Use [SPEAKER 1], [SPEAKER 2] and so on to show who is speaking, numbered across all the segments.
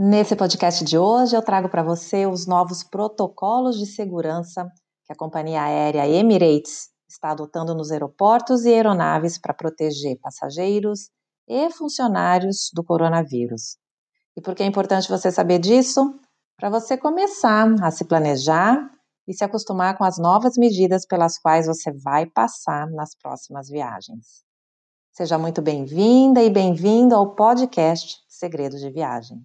[SPEAKER 1] Nesse podcast de hoje, eu trago para você os novos protocolos de segurança que a companhia aérea Emirates está adotando nos aeroportos e aeronaves para proteger passageiros e funcionários do coronavírus. E por que é importante você saber disso? Para você começar a se planejar e se acostumar com as novas medidas pelas quais você vai passar nas próximas viagens. Seja muito bem-vinda e bem-vindo ao podcast Segredos de Viagem.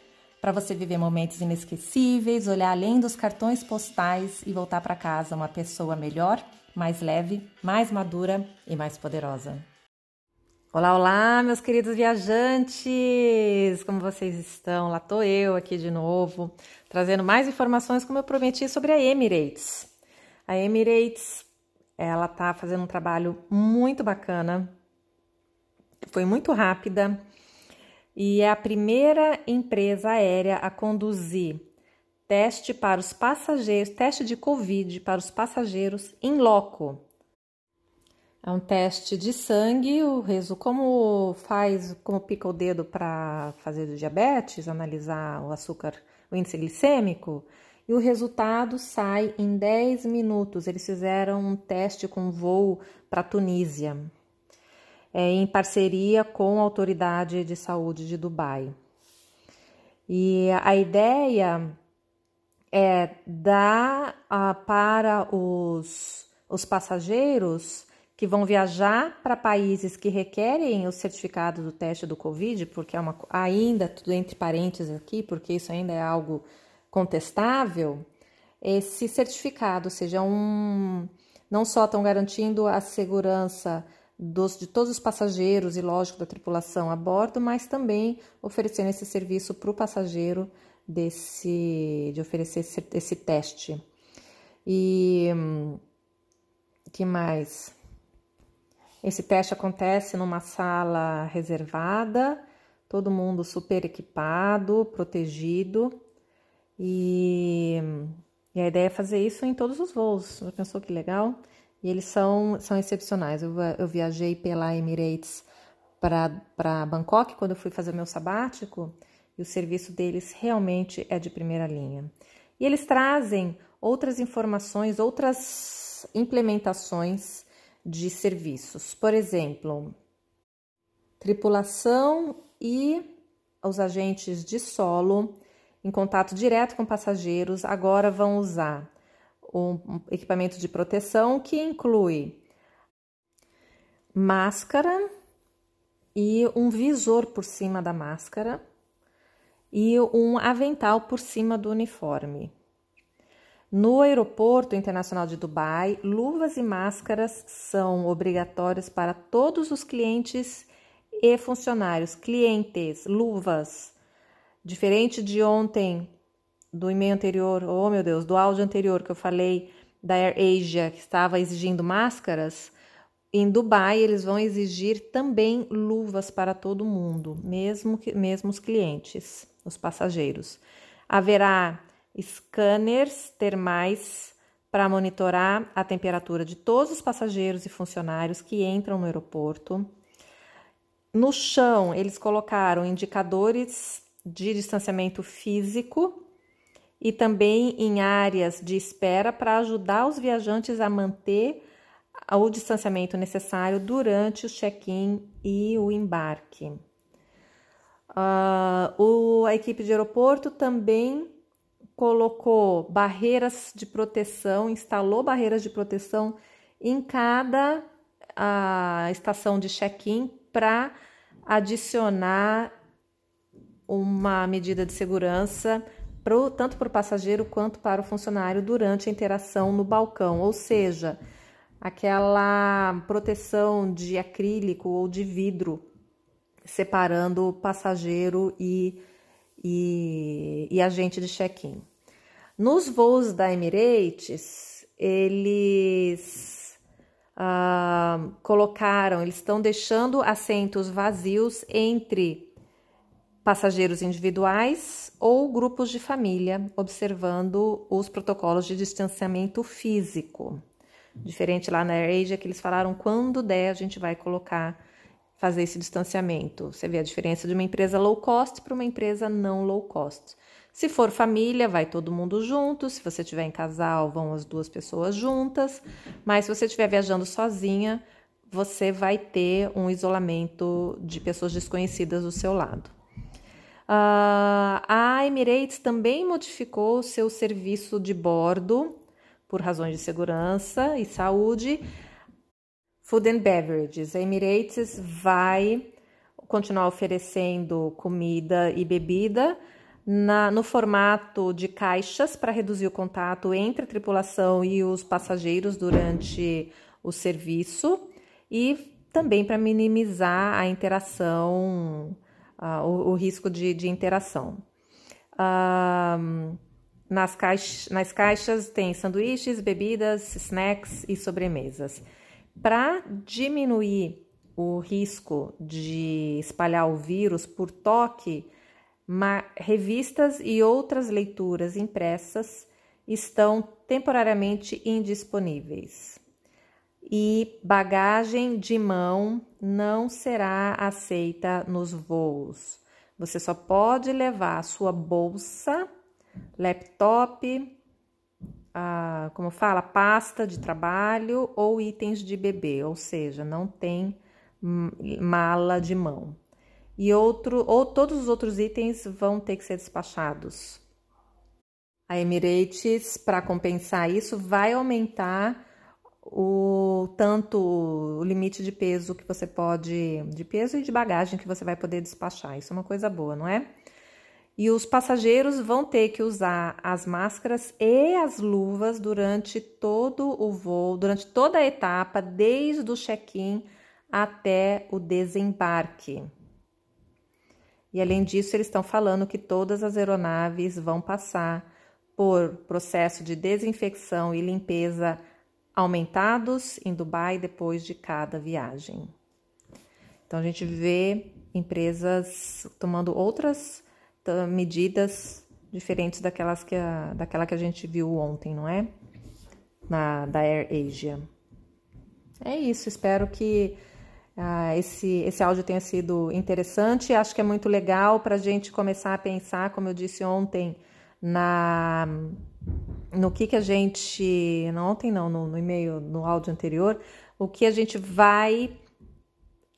[SPEAKER 2] para você viver momentos inesquecíveis, olhar além dos cartões postais e voltar para casa uma pessoa melhor, mais leve, mais madura e mais poderosa. Olá, olá, meus queridos viajantes! Como vocês estão? Lá tô eu aqui de novo, trazendo mais informações como eu prometi sobre a Emirates. A Emirates, ela tá fazendo um trabalho muito bacana. Foi muito rápida e é a primeira empresa aérea a conduzir teste para os passageiros, teste de Covid para os passageiros em loco. É um teste de sangue, o reso como faz, como pica o dedo para fazer do diabetes, analisar o açúcar, o índice glicêmico, e o resultado sai em 10 minutos. Eles fizeram um teste com voo para Tunísia é, em parceria com a Autoridade de Saúde de Dubai. E a ideia é dar uh, para os, os passageiros que vão viajar para países que requerem o certificado do teste do Covid, porque é uma ainda tudo entre parênteses aqui, porque isso ainda é algo contestável, esse certificado, ou seja, um não só estão garantindo a segurança dos, de todos os passageiros e, lógico, da tripulação a bordo, mas também oferecendo esse serviço para o passageiro desse, de oferecer esse, esse teste. E que mais? Esse teste acontece numa sala reservada, todo mundo super equipado, protegido. E, e a ideia é fazer isso em todos os voos. Já pensou que legal? E eles são, são excepcionais. Eu, eu viajei pela Emirates para Bangkok quando eu fui fazer meu sabático e o serviço deles realmente é de primeira linha. E eles trazem outras informações, outras implementações de serviços. Por exemplo, tripulação e os agentes de solo em contato direto com passageiros agora vão usar um equipamento de proteção que inclui máscara e um visor por cima da máscara e um avental por cima do uniforme. No Aeroporto Internacional de Dubai, luvas e máscaras são obrigatórias para todos os clientes e funcionários. Clientes, luvas. Diferente de ontem, do e-mail anterior, oh meu Deus, do áudio anterior que eu falei da Air Asia, que estava exigindo máscaras, em Dubai eles vão exigir também luvas para todo mundo, mesmo, que, mesmo os clientes, os passageiros. Haverá scanners termais para monitorar a temperatura de todos os passageiros e funcionários que entram no aeroporto. No chão, eles colocaram indicadores de distanciamento físico e também em áreas de espera para ajudar os viajantes a manter o distanciamento necessário durante o check-in e o embarque. Uh, o, a equipe de aeroporto também colocou barreiras de proteção, instalou barreiras de proteção em cada a, estação de check-in para adicionar uma medida de segurança pro, tanto para o passageiro quanto para o funcionário durante a interação no balcão, ou seja, aquela proteção de acrílico ou de vidro separando passageiro e, e, e agente de check-in. Nos voos da Emirates, eles ah, colocaram, eles estão deixando assentos vazios entre passageiros individuais ou grupos de família, observando os protocolos de distanciamento físico. Diferente lá na AirAsia que eles falaram quando der a gente vai colocar fazer esse distanciamento. Você vê a diferença de uma empresa low cost para uma empresa não low cost. Se for família, vai todo mundo junto. Se você estiver em casal, vão as duas pessoas juntas. Mas se você estiver viajando sozinha, você vai ter um isolamento de pessoas desconhecidas do seu lado. Uh, a Emirates também modificou seu serviço de bordo por razões de segurança e saúde. Food and Beverages. A Emirates vai continuar oferecendo comida e bebida na, no formato de caixas para reduzir o contato entre a tripulação e os passageiros durante o serviço e também para minimizar a interação, uh, o, o, risco de, de interação. Uh, nas, caix nas caixas tem sanduíches, bebidas, snacks e sobremesas. Para diminuir o risco de espalhar o vírus por toque, revistas e outras leituras impressas estão temporariamente indisponíveis. E bagagem de mão não será aceita nos voos. Você só pode levar sua bolsa laptop, a, como fala, pasta de trabalho ou itens de bebê, ou seja, não tem mala de mão. E outro, ou todos os outros itens vão ter que ser despachados. A Emirates, para compensar isso, vai aumentar o tanto o limite de peso que você pode, de peso e de bagagem que você vai poder despachar. Isso é uma coisa boa, não é? e os passageiros vão ter que usar as máscaras e as luvas durante todo o voo, durante toda a etapa, desde o check-in até o desembarque. E além disso, eles estão falando que todas as aeronaves vão passar por processo de desinfecção e limpeza aumentados em Dubai depois de cada viagem. Então a gente vê empresas tomando outras medidas diferentes daquelas que a, daquela que a gente viu ontem, não é? Na, da Air Asia. É isso, espero que ah, esse, esse áudio tenha sido interessante. Acho que é muito legal para a gente começar a pensar, como eu disse ontem, na no que, que a gente. Ontem não, no, no e-mail, no áudio anterior, o que a gente vai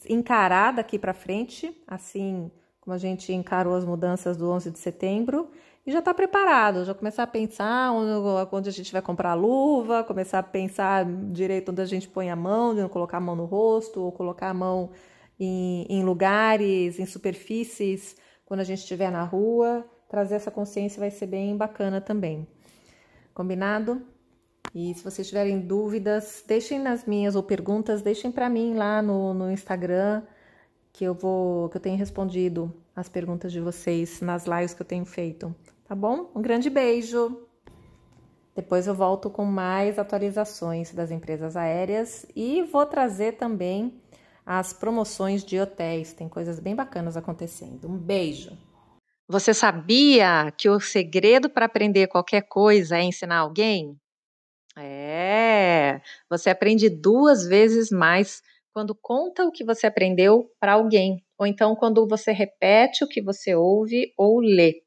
[SPEAKER 2] encarar daqui para frente, assim como a gente encarou as mudanças do 11 de setembro, e já está preparado, já começar a pensar onde, onde, a gente vai comprar a luva, começar a pensar direito onde a gente põe a mão, de não colocar a mão no rosto, ou colocar a mão em, em lugares, em superfícies, quando a gente estiver na rua. Trazer essa consciência vai ser bem bacana também. Combinado? E se vocês tiverem dúvidas, deixem nas minhas ou perguntas, deixem para mim lá no, no Instagram que eu vou, que eu tenho respondido as perguntas de vocês nas lives que eu tenho feito, tá bom? Um grande beijo. Depois eu volto com mais atualizações das empresas aéreas e vou trazer também as promoções de hotéis. Tem coisas bem bacanas acontecendo. Um beijo.
[SPEAKER 1] Você sabia que o segredo para aprender qualquer coisa é ensinar alguém? É, você aprende duas vezes mais quando conta o que você aprendeu para alguém, ou então quando você repete o que você ouve ou lê.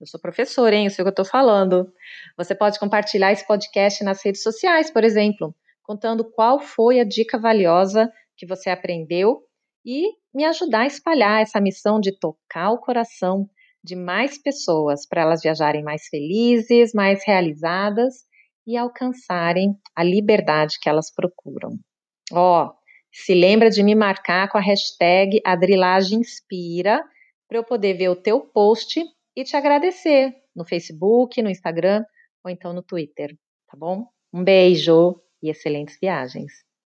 [SPEAKER 1] Eu sou professora, hein? Eu sei o que eu estou falando. Você pode compartilhar esse podcast nas redes sociais, por exemplo, contando qual foi a dica valiosa que você aprendeu e me ajudar a espalhar essa missão de tocar o coração de mais pessoas para elas viajarem mais felizes, mais realizadas e alcançarem a liberdade que elas procuram. Ó, oh, se lembra de me marcar com a hashtag AdrilagemInspira para eu poder ver o teu post e te agradecer no Facebook, no Instagram ou então no Twitter, tá bom? Um beijo e excelentes viagens!